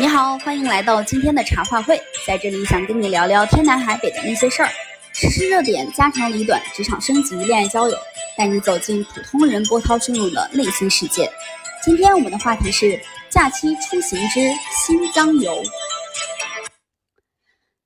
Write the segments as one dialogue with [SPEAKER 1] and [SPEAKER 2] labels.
[SPEAKER 1] 你好，欢迎来到今天的茶话会，在这里想跟你聊聊天南海北的那些事儿，时事热点、家长里短、职场升级、恋爱交友，带你走进普通人波涛汹涌的内心世界。今天我们的话题是假期出行之新疆游。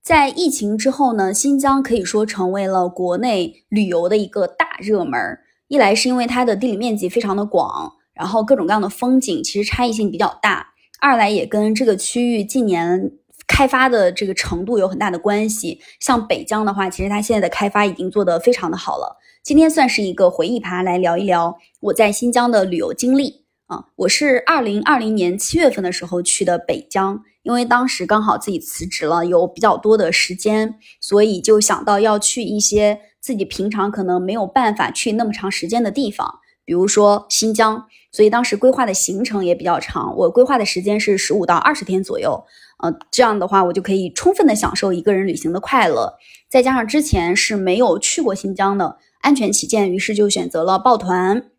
[SPEAKER 1] 在疫情之后呢，新疆可以说成为了国内旅游的一个大热门。一来是因为它的地理面积非常的广，然后各种各样的风景其实差异性比较大。二来也跟这个区域近年开发的这个程度有很大的关系。像北疆的话，其实它现在的开发已经做得非常的好了。今天算是一个回忆趴，来聊一聊我在新疆的旅游经历啊。我是二零二零年七月份的时候去的北疆，因为当时刚好自己辞职了，有比较多的时间，所以就想到要去一些自己平常可能没有办法去那么长时间的地方。比如说新疆，所以当时规划的行程也比较长。我规划的时间是十五到二十天左右，呃，这样的话我就可以充分的享受一个人旅行的快乐。再加上之前是没有去过新疆的，安全起见，于是就选择了抱团。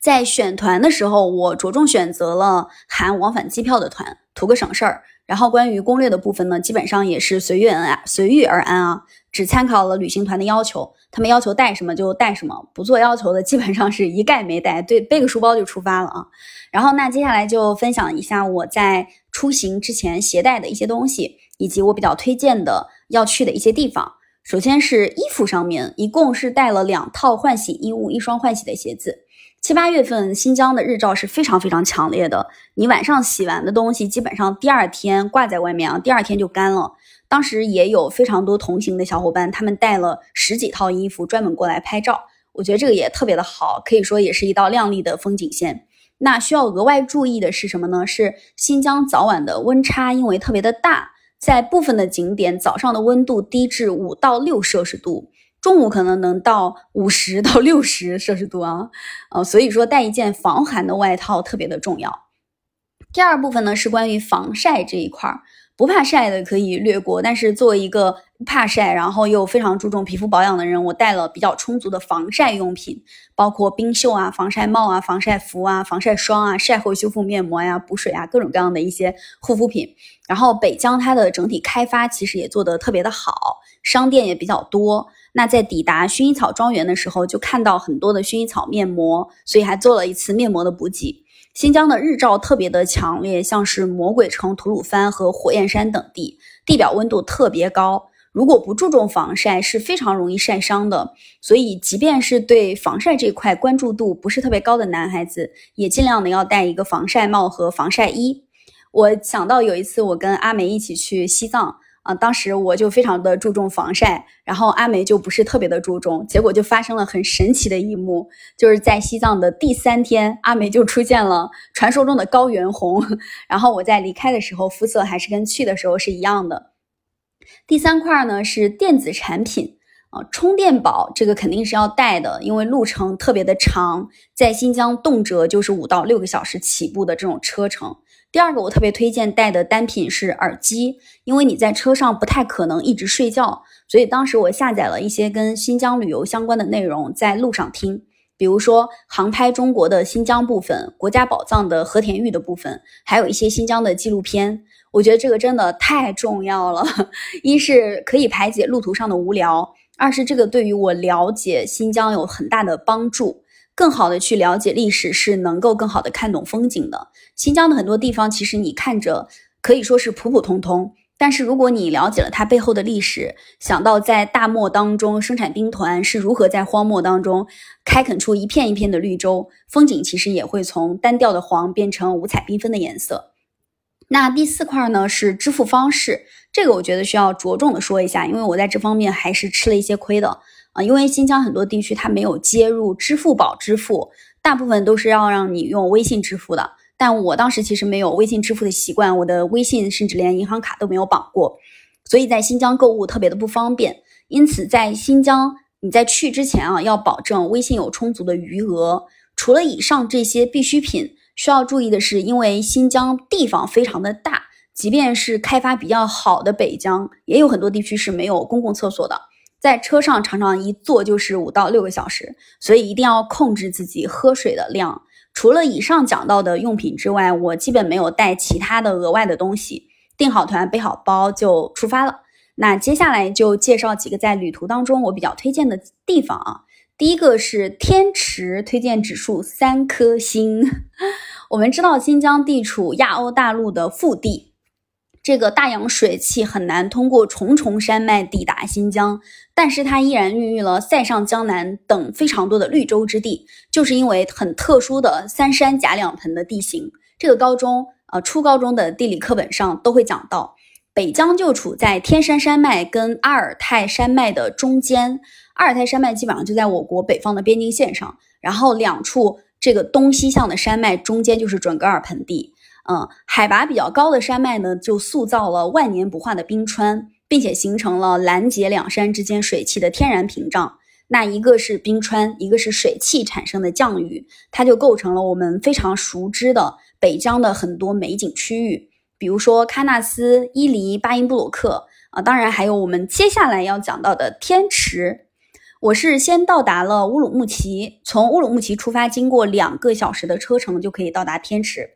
[SPEAKER 1] 在选团的时候，我着重选择了含往返机票的团，图个省事儿。然后关于攻略的部分呢，基本上也是随遇而安，随遇而安啊，只参考了旅行团的要求，他们要求带什么就带什么，不做要求的基本上是一概没带，对，背个书包就出发了啊。然后那接下来就分享一下我在出行之前携带的一些东西，以及我比较推荐的要去的一些地方。首先是衣服上面，一共是带了两套换洗衣物，一双换洗的鞋子。七八月份新疆的日照是非常非常强烈的，你晚上洗完的东西，基本上第二天挂在外面啊，第二天就干了。当时也有非常多同行的小伙伴，他们带了十几套衣服专门过来拍照，我觉得这个也特别的好，可以说也是一道亮丽的风景线。那需要额外注意的是什么呢？是新疆早晚的温差因为特别的大，在部分的景点早上的温度低至五到六摄氏度。中午可能能到五十到六十摄氏度啊，呃，所以说带一件防寒的外套特别的重要。第二部分呢是关于防晒这一块儿，不怕晒的可以略过，但是作为一个怕晒然后又非常注重皮肤保养的人，我带了比较充足的防晒用品，包括冰袖啊、防晒帽啊、防晒服啊、防晒霜啊、晒后修复面膜呀、补水啊，各种各样的一些护肤品。然后北疆它的整体开发其实也做得特别的好，商店也比较多。那在抵达薰衣草庄园的时候，就看到很多的薰衣草面膜，所以还做了一次面膜的补给。新疆的日照特别的强烈，像是魔鬼城、吐鲁番和火焰山等地，地表温度特别高，如果不注重防晒，是非常容易晒伤的。所以，即便是对防晒这块关注度不是特别高的男孩子，也尽量的要戴一个防晒帽和防晒衣。我想到有一次，我跟阿梅一起去西藏。啊，当时我就非常的注重防晒，然后阿梅就不是特别的注重，结果就发生了很神奇的一幕，就是在西藏的第三天，阿梅就出现了传说中的高原红，然后我在离开的时候肤色还是跟去的时候是一样的。第三块呢是电子产品啊，充电宝这个肯定是要带的，因为路程特别的长，在新疆动辄就是五到六个小时起步的这种车程。第二个我特别推荐带的单品是耳机，因为你在车上不太可能一直睡觉，所以当时我下载了一些跟新疆旅游相关的内容，在路上听，比如说航拍中国的新疆部分、国家宝藏的和田玉的部分，还有一些新疆的纪录片。我觉得这个真的太重要了，一是可以排解路途上的无聊，二是这个对于我了解新疆有很大的帮助。更好的去了解历史，是能够更好的看懂风景的。新疆的很多地方，其实你看着可以说是普普通通，但是如果你了解了它背后的历史，想到在大漠当中生产兵团是如何在荒漠当中开垦出一片一片的绿洲，风景其实也会从单调的黄变成五彩缤纷的颜色。那第四块呢是支付方式，这个我觉得需要着重的说一下，因为我在这方面还是吃了一些亏的。啊，因为新疆很多地区它没有接入支付宝支付，大部分都是要让你用微信支付的。但我当时其实没有微信支付的习惯，我的微信甚至连银行卡都没有绑过，所以在新疆购物特别的不方便。因此，在新疆你在去之前啊，要保证微信有充足的余额。除了以上这些必需品，需要注意的是，因为新疆地方非常的大，即便是开发比较好的北疆，也有很多地区是没有公共厕所的。在车上常常一坐就是五到六个小时，所以一定要控制自己喝水的量。除了以上讲到的用品之外，我基本没有带其他的额外的东西。订好团，背好包就出发了。那接下来就介绍几个在旅途当中我比较推荐的地方啊。第一个是天池，推荐指数三颗星。我们知道新疆地处亚欧大陆的腹地，这个大洋水汽很难通过重重山脉抵达新疆，但是它依然孕育了塞上江南等非常多的绿洲之地，就是因为很特殊的三山夹两盆的地形。这个高中。呃，初高中的地理课本上都会讲到，北疆就处在天山山脉跟阿尔泰山脉的中间，阿尔泰山脉基本上就在我国北方的边境线上，然后两处这个东西向的山脉中间就是准噶尔盆地。嗯，海拔比较高的山脉呢，就塑造了万年不化的冰川，并且形成了拦截两山之间水汽的天然屏障。那一个是冰川，一个是水汽产生的降雨，它就构成了我们非常熟知的北疆的很多美景区域，比如说喀纳斯、伊犁、巴音布鲁克啊，当然还有我们接下来要讲到的天池。我是先到达了乌鲁木齐，从乌鲁木齐出发，经过两个小时的车程就可以到达天池。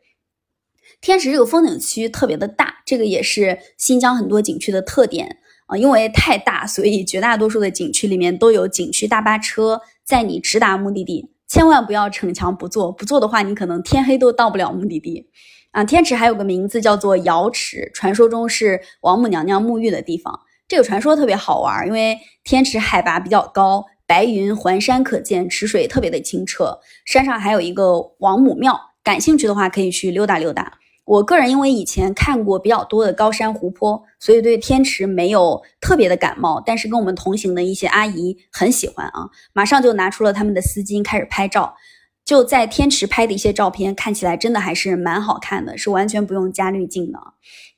[SPEAKER 1] 天池这个风景区特别的大，这个也是新疆很多景区的特点。啊，因为太大，所以绝大多数的景区里面都有景区大巴车载你直达目的地。千万不要逞强不做，不做的话，你可能天黑都到不了目的地。啊，天池还有个名字叫做瑶池，传说中是王母娘娘沐浴的地方。这个传说特别好玩，因为天池海拔比较高，白云环山可见，池水特别的清澈，山上还有一个王母庙，感兴趣的话可以去溜达溜达。我个人因为以前看过比较多的高山湖泊，所以对天池没有特别的感冒。但是跟我们同行的一些阿姨很喜欢啊，马上就拿出了他们的丝巾开始拍照。就在天池拍的一些照片，看起来真的还是蛮好看的，是完全不用加滤镜的。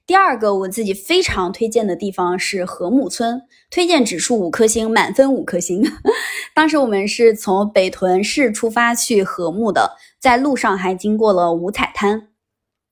[SPEAKER 1] 第二个我自己非常推荐的地方是禾木村，推荐指数五颗星，满分五颗星。当时我们是从北屯市出发去禾木的，在路上还经过了五彩滩。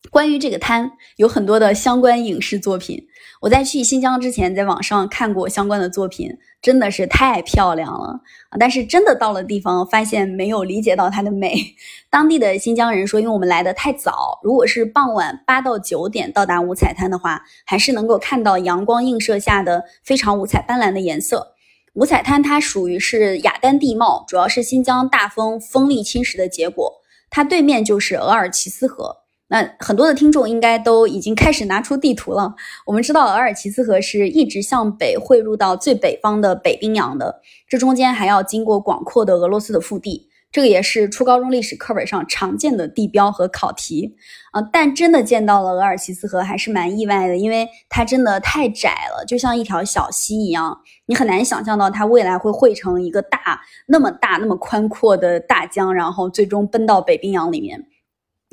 [SPEAKER 1] 关于这个滩，有很多的相关影视作品。我在去新疆之前，在网上看过相关的作品，真的是太漂亮了啊！但是真的到了地方，发现没有理解到它的美。当地的新疆人说，因为我们来的太早，如果是傍晚八到九点到达五彩滩的话，还是能够看到阳光映射下的非常五彩斑斓的颜色。五彩滩它属于是雅丹地貌，主要是新疆大风风力侵蚀的结果。它对面就是额尔齐斯河。那很多的听众应该都已经开始拿出地图了。我们知道额尔齐斯河是一直向北汇入到最北方的北冰洋的，这中间还要经过广阔的俄罗斯的腹地，这个也是初高中历史课本上常见的地标和考题啊。但真的见到了额尔齐斯河还是蛮意外的，因为它真的太窄了，就像一条小溪一样，你很难想象到它未来会汇成一个大那么大那么宽阔的大江，然后最终奔到北冰洋里面。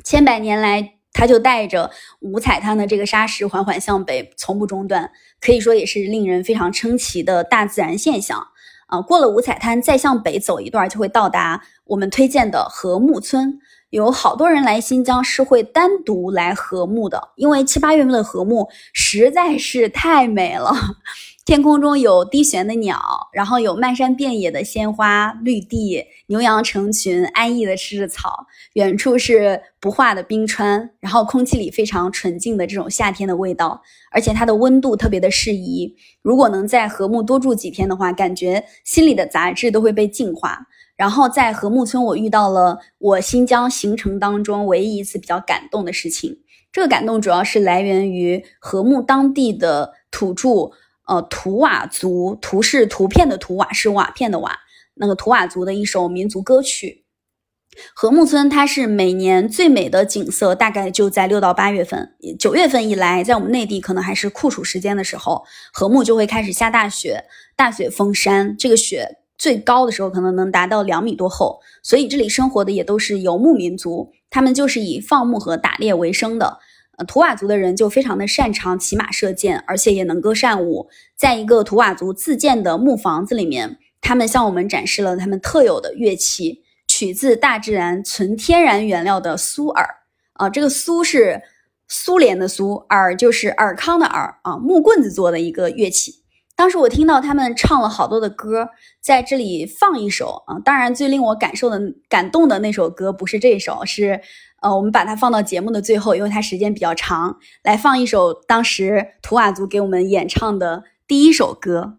[SPEAKER 1] 千百年来，它就带着五彩滩的这个沙石缓缓向北，从不中断，可以说也是令人非常称奇的大自然现象啊！过了五彩滩，再向北走一段，就会到达我们推荐的禾木村。有好多人来新疆是会单独来禾木的，因为七八月份的禾木实在是太美了。天空中有低旋的鸟，然后有漫山遍野的鲜花绿地，牛羊成群，安逸的吃着草。远处是不化的冰川，然后空气里非常纯净的这种夏天的味道，而且它的温度特别的适宜。如果能在禾木多住几天的话，感觉心里的杂质都会被净化。然后在禾木村，我遇到了我新疆行程当中唯一一次比较感动的事情。这个感动主要是来源于禾木当地的土著。呃，图瓦族，图是图片的图，瓦是瓦片的瓦。那个图瓦族的一首民族歌曲。禾木村它是每年最美的景色，大概就在六到八月份。九月份以来，在我们内地可能还是酷暑时间的时候，禾木就会开始下大雪，大雪封山。这个雪最高的时候可能能达到两米多厚。所以这里生活的也都是游牧民族，他们就是以放牧和打猎为生的。图瓦族的人就非常的擅长骑马射箭，而且也能歌善舞。在一个图瓦族自建的木房子里面，他们向我们展示了他们特有的乐器，取自大自然纯天然原料的苏尔。啊，这个苏是苏联的苏，尔就是尔康的尔啊，木棍子做的一个乐器。当时我听到他们唱了好多的歌，在这里放一首啊。当然，最令我感受的感动的那首歌不是这首，是呃，我们把它放到节目的最后，因为它时间比较长，来放一首当时图瓦族给我们演唱的第一首歌。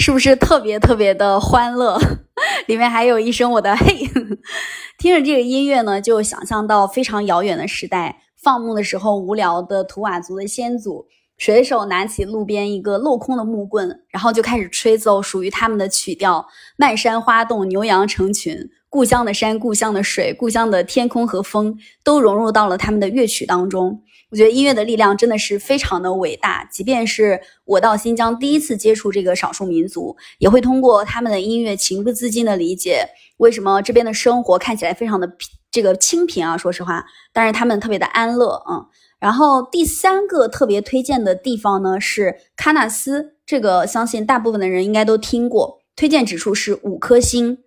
[SPEAKER 1] 是不是特别特别的欢乐？里面还有一声我的嘿，听着这个音乐呢，就想象到非常遥远的时代，放牧的时候无聊的图瓦族的先祖，随手拿起路边一个镂空的木棍，然后就开始吹奏属于他们的曲调。漫山花动，牛羊成群，故乡的山、故乡的水、故乡的天空和风，都融入到了他们的乐曲当中。我觉得音乐的力量真的是非常的伟大，即便是我到新疆第一次接触这个少数民族，也会通过他们的音乐情不自禁的理解为什么这边的生活看起来非常的这个清贫啊。说实话，但是他们特别的安乐嗯。然后第三个特别推荐的地方呢是喀纳斯，这个相信大部分的人应该都听过，推荐指数是五颗星，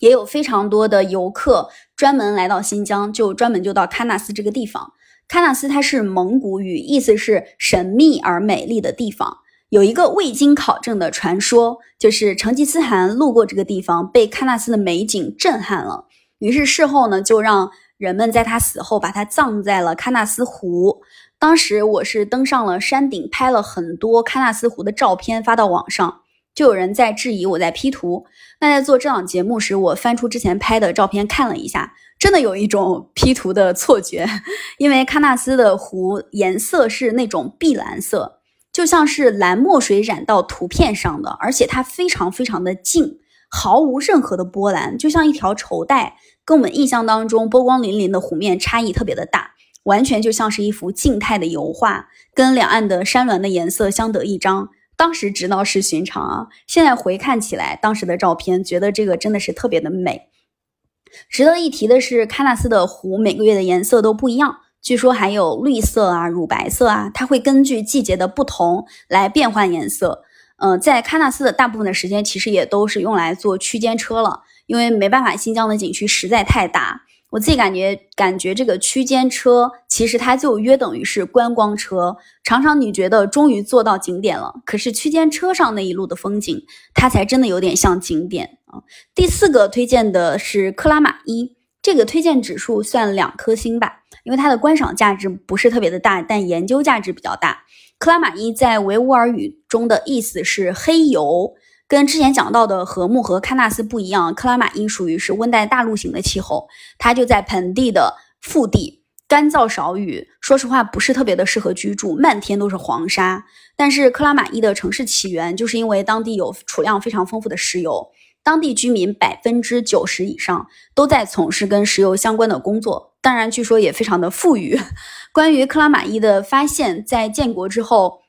[SPEAKER 1] 也有非常多的游客专门来到新疆，就专门就到喀纳斯这个地方。喀纳斯它是蒙古语，意思是神秘而美丽的地方。有一个未经考证的传说，就是成吉思汗路过这个地方，被喀纳斯的美景震撼了，于是事后呢，就让人们在他死后把他葬在了喀纳斯湖。当时我是登上了山顶，拍了很多喀纳斯湖的照片发到网上，就有人在质疑我在 P 图。那在做这档节目时，我翻出之前拍的照片看了一下。真的有一种 P 图的错觉，因为喀纳斯的湖颜色是那种碧蓝色，就像是蓝墨水染到图片上的，而且它非常非常的静，毫无任何的波澜，就像一条绸带，跟我们印象当中波光粼粼的湖面差异特别的大，完全就像是一幅静态的油画，跟两岸的山峦的颜色相得益彰。当时知道是寻常啊，现在回看起来，当时的照片，觉得这个真的是特别的美。值得一提的是，喀纳斯的湖每个月的颜色都不一样，据说还有绿色啊、乳白色啊，它会根据季节的不同来变换颜色。嗯，在喀纳斯的大部分的时间，其实也都是用来坐区间车了，因为没办法，新疆的景区实在太大。我自己感觉，感觉这个区间车其实它就约等于是观光车。常常你觉得终于坐到景点了，可是区间车上那一路的风景，它才真的有点像景点啊。第四个推荐的是克拉玛依，这个推荐指数算两颗星吧，因为它的观赏价值不是特别的大，但研究价值比较大。克拉玛依在维吾尔语中的意思是黑油。跟之前讲到的禾木和喀纳斯不一样，克拉玛依属于是温带大陆型的气候，它就在盆地的腹地，干燥少雨，说实话不是特别的适合居住，漫天都是黄沙。但是克拉玛依的城市起源就是因为当地有储量非常丰富的石油，当地居民百分之九十以上都在从事跟石油相关的工作，当然据说也非常的富裕。关于克拉玛依的发现，在建国之后。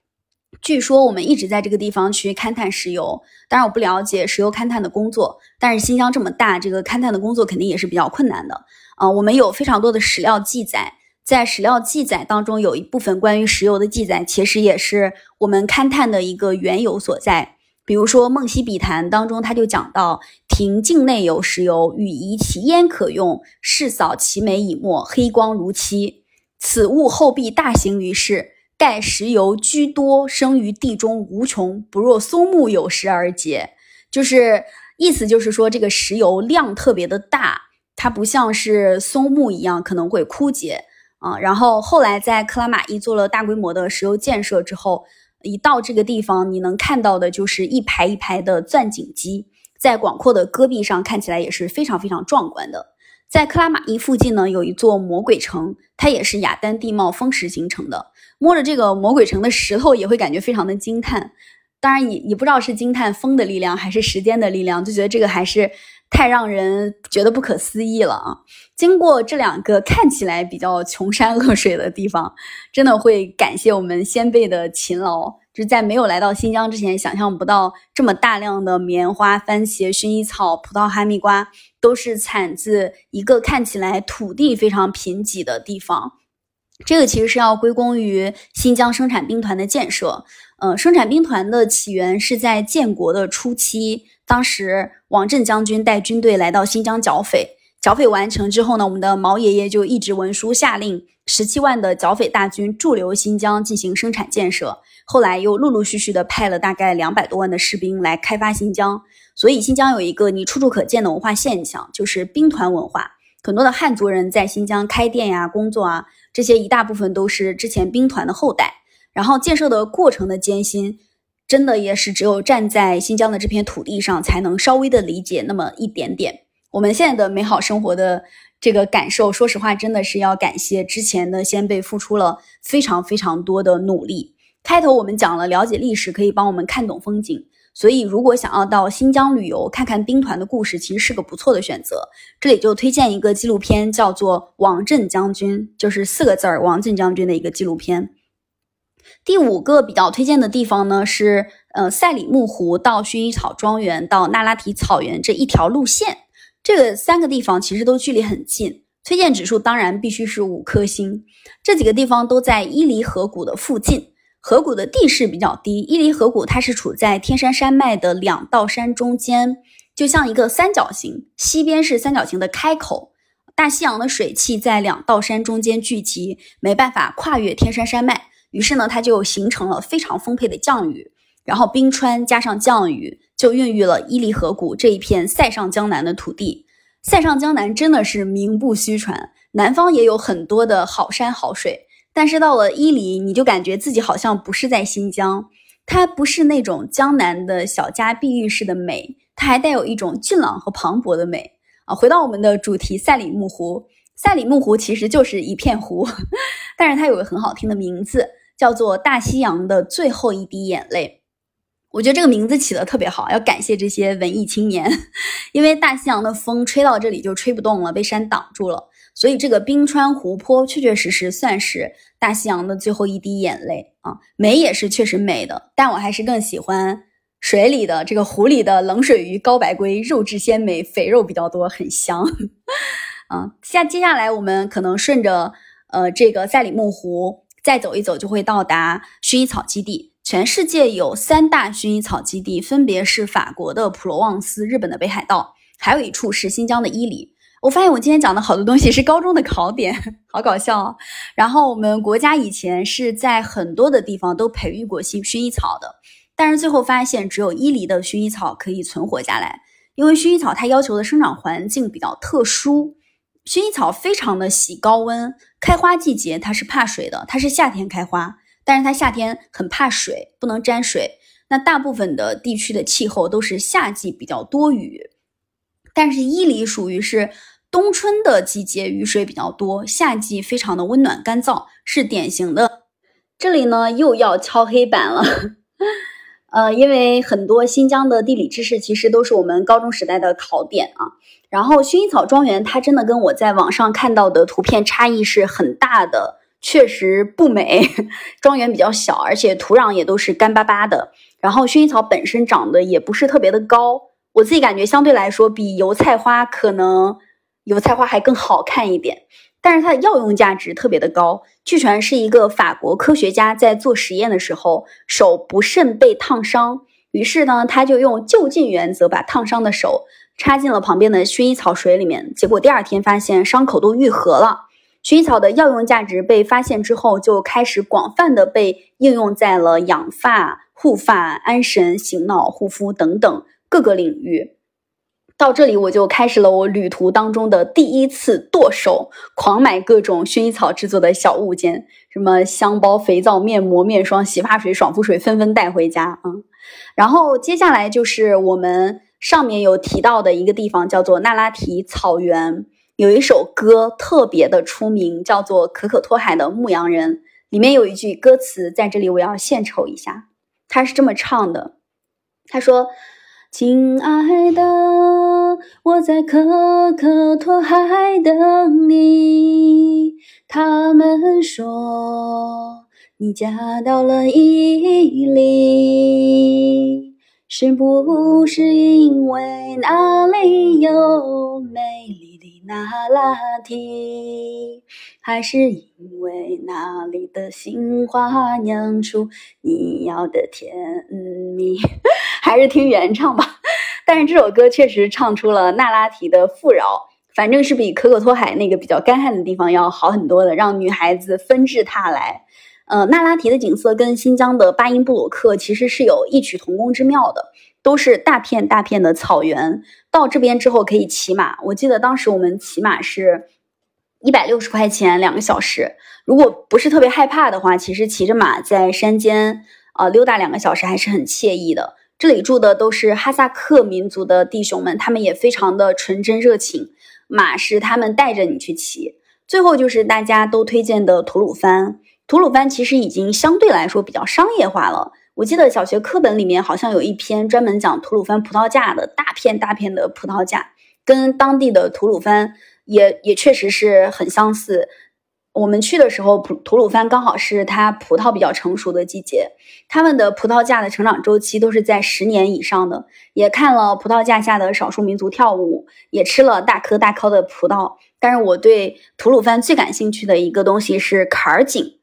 [SPEAKER 1] 据说我们一直在这个地方去勘探石油，当然我不了解石油勘探的工作，但是新疆这么大，这个勘探的工作肯定也是比较困难的啊。我们有非常多的史料记载，在史料记载当中，有一部分关于石油的记载，其实也是我们勘探的一个缘由所在。比如说《梦溪笔谈》当中，他就讲到亭境内有石油，与宜其烟可用，试扫其眉以墨，黑光如漆。此物后必大行于世。盖石油居多，生于地中无穷，不若松木有时而结。就是意思就是说，这个石油量特别的大，它不像是松木一样可能会枯竭啊。然后后来在克拉玛依做了大规模的石油建设之后，一到这个地方，你能看到的就是一排一排的钻井机，在广阔的戈壁上看起来也是非常非常壮观的。在克拉玛依附近呢，有一座魔鬼城，它也是雅丹地貌风蚀形成的。摸着这个魔鬼城的石头，也会感觉非常的惊叹。当然，也也不知道是惊叹风的力量，还是时间的力量，就觉得这个还是太让人觉得不可思议了啊！经过这两个看起来比较穷山恶水的地方，真的会感谢我们先辈的勤劳。就是在没有来到新疆之前，想象不到这么大量的棉花、番茄、薰衣草、葡萄、哈密瓜都是产自一个看起来土地非常贫瘠的地方。这个其实是要归功于新疆生产兵团的建设。呃，生产兵团的起源是在建国的初期，当时王震将军带军队来到新疆剿匪，剿匪完成之后呢，我们的毛爷爷就一纸文书下令，十七万的剿匪大军驻留新疆进行生产建设。后来又陆陆续续的派了大概两百多万的士兵来开发新疆。所以新疆有一个你处处可见的文化现象，就是兵团文化。很多的汉族人在新疆开店呀、工作啊。这些一大部分都是之前兵团的后代，然后建设的过程的艰辛，真的也是只有站在新疆的这片土地上，才能稍微的理解那么一点点。我们现在的美好生活的这个感受，说实话，真的是要感谢之前的先辈付出了非常非常多的努力。开头我们讲了了解历史可以帮我们看懂风景。所以，如果想要到新疆旅游看看兵团的故事，其实是个不错的选择。这里就推荐一个纪录片，叫做《王震将军》，就是四个字儿“王震将军”的一个纪录片。第五个比较推荐的地方呢，是呃赛里木湖到薰衣草庄园到那拉提草原这一条路线。这个三个地方其实都距离很近，推荐指数当然必须是五颗星。这几个地方都在伊犁河谷的附近。河谷的地势比较低，伊犁河谷它是处在天山山脉的两道山中间，就像一个三角形，西边是三角形的开口，大西洋的水汽在两道山中间聚集，没办法跨越天山山脉，于是呢，它就形成了非常丰沛的降雨，然后冰川加上降雨，就孕育了伊犁河谷这一片塞上江南的土地。塞上江南真的是名不虚传，南方也有很多的好山好水。但是到了伊犁，你就感觉自己好像不是在新疆，它不是那种江南的小家碧玉式的美，它还带有一种俊朗和磅礴的美啊！回到我们的主题，赛里木湖，赛里木湖其实就是一片湖，但是它有个很好听的名字，叫做大西洋的最后一滴眼泪。我觉得这个名字起的特别好，要感谢这些文艺青年，因为大西洋的风吹到这里就吹不动了，被山挡住了。所以这个冰川湖泊确确实实算是大西洋的最后一滴眼泪啊，美也是确实美的，但我还是更喜欢水里的这个湖里的冷水鱼高白龟，肉质鲜美，肥肉比较多，很香。啊，下接下来我们可能顺着呃这个赛里木湖再走一走，就会到达薰衣草基地。全世界有三大薰衣草基地，分别是法国的普罗旺斯、日本的北海道，还有一处是新疆的伊犁。我发现我今天讲的好多东西是高中的考点，好搞笑哦。然后我们国家以前是在很多的地方都培育过薰薰衣草的，但是最后发现只有伊犁的薰衣草可以存活下来，因为薰衣草它要求的生长环境比较特殊，薰衣草非常的喜高温，开花季节它是怕水的，它是夏天开花，但是它夏天很怕水，不能沾水。那大部分的地区的气候都是夏季比较多雨，但是伊犁属于是。冬春的季节雨水比较多，夏季非常的温暖干燥，是典型的。这里呢又要敲黑板了，呃，因为很多新疆的地理知识其实都是我们高中时代的考点啊。然后薰衣草庄园它真的跟我在网上看到的图片差异是很大的。确实不美，庄园比较小，而且土壤也都是干巴巴的。然后薰衣草本身长得也不是特别的高，我自己感觉相对来说比油菜花可能油菜花还更好看一点。但是它的药用价值特别的高，据传是一个法国科学家在做实验的时候手不慎被烫伤，于是呢他就用就近原则把烫伤的手插进了旁边的薰衣草水里面，结果第二天发现伤口都愈合了。薰衣草的药用价值被发现之后，就开始广泛的被应用在了养发、护发、安神、醒脑、护肤等等各个领域。到这里，我就开始了我旅途当中的第一次剁手，狂买各种薰衣草制作的小物件，什么香包、肥皂、面膜、面霜、洗发水、爽肤水，纷纷带回家啊。然后接下来就是我们上面有提到的一个地方，叫做那拉提草原。有一首歌特别的出名，叫做《可可托海的牧羊人》，里面有一句歌词，在这里我要献丑一下，他是这么唱的：“他说，亲爱的，我在可可托海等你。他们说你嫁到了伊犁。”是不是因为那里有美丽那拉提，还是因为那里的杏花酿出你要的甜蜜？还是听原唱吧。但是这首歌确实唱出了那拉提的富饶，反正是比可可托海那个比较干旱的地方要好很多的，让女孩子纷至沓来。呃，那拉提的景色跟新疆的巴音布鲁克其实是有异曲同工之妙的，都是大片大片的草原。到这边之后可以骑马，我记得当时我们骑马是一百六十块钱两个小时。如果不是特别害怕的话，其实骑着马在山间呃溜达两个小时还是很惬意的。这里住的都是哈萨克民族的弟兄们，他们也非常的纯真热情，马是他们带着你去骑。最后就是大家都推荐的吐鲁番。吐鲁番其实已经相对来说比较商业化了。我记得小学课本里面好像有一篇专门讲吐鲁番葡萄架的，大片大片的葡萄架，跟当地的吐鲁番也也确实是很相似。我们去的时候，吐吐鲁番刚好是它葡萄比较成熟的季节，他们的葡萄架的成长周期都是在十年以上的。也看了葡萄架下的少数民族跳舞，也吃了大颗大颗的葡萄。但是我对吐鲁番最感兴趣的一个东西是坎儿井。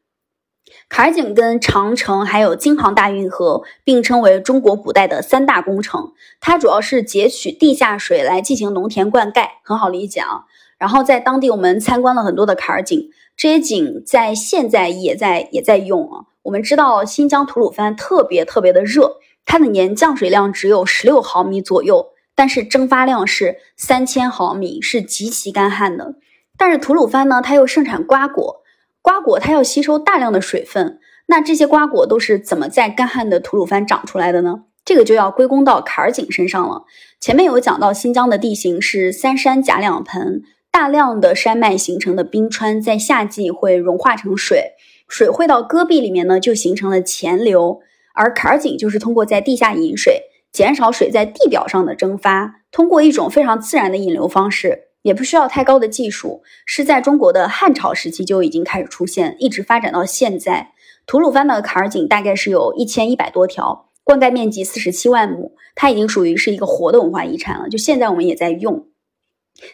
[SPEAKER 1] 坎儿井跟长城还有京杭大运河并称为中国古代的三大工程，它主要是截取地下水来进行农田灌溉，很好理解啊。然后在当地我们参观了很多的坎儿井，这些井在现在也在也在用啊。我们知道新疆吐鲁番特别特别的热，它的年降水量只有十六毫米左右，但是蒸发量是三千毫米，是极其干旱的。但是吐鲁番呢，它又盛产瓜果。瓜果它要吸收大量的水分，那这些瓜果都是怎么在干旱的吐鲁番长出来的呢？这个就要归功到坎儿井身上了。前面有讲到，新疆的地形是三山夹两盆，大量的山脉形成的冰川在夏季会融化成水，水汇到戈壁里面呢，就形成了潜流。而坎儿井就是通过在地下引水，减少水在地表上的蒸发，通过一种非常自然的引流方式。也不需要太高的技术，是在中国的汉朝时期就已经开始出现，一直发展到现在。吐鲁番的坎儿井大概是有一千一百多条，灌溉面积四十七万亩，它已经属于是一个活的文化遗产了。就现在我们也在用。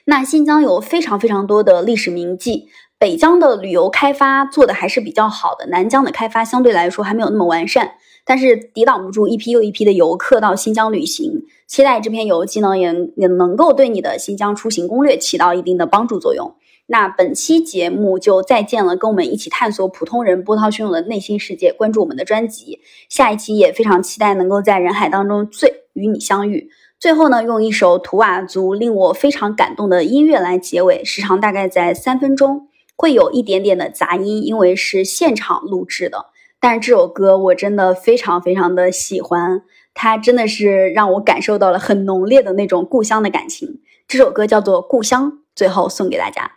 [SPEAKER 1] 那新疆有非常非常多的历史名迹，北疆的旅游开发做的还是比较好的，南疆的开发相对来说还没有那么完善。但是抵挡不住一批又一批的游客到新疆旅行，期待这篇游记呢也也能够对你的新疆出行攻略起到一定的帮助作用。那本期节目就再见了，跟我们一起探索普通人波涛汹涌的内心世界，关注我们的专辑，下一期也非常期待能够在人海当中醉与你相遇。最后呢，用一首图瓦族令我非常感动的音乐来结尾，时长大概在三分钟，会有一点点的杂音，因为是现场录制的。但是这首歌我真的非常非常的喜欢，它真的是让我感受到了很浓烈的那种故乡的感情。这首歌叫做《故乡》，最后送给大家。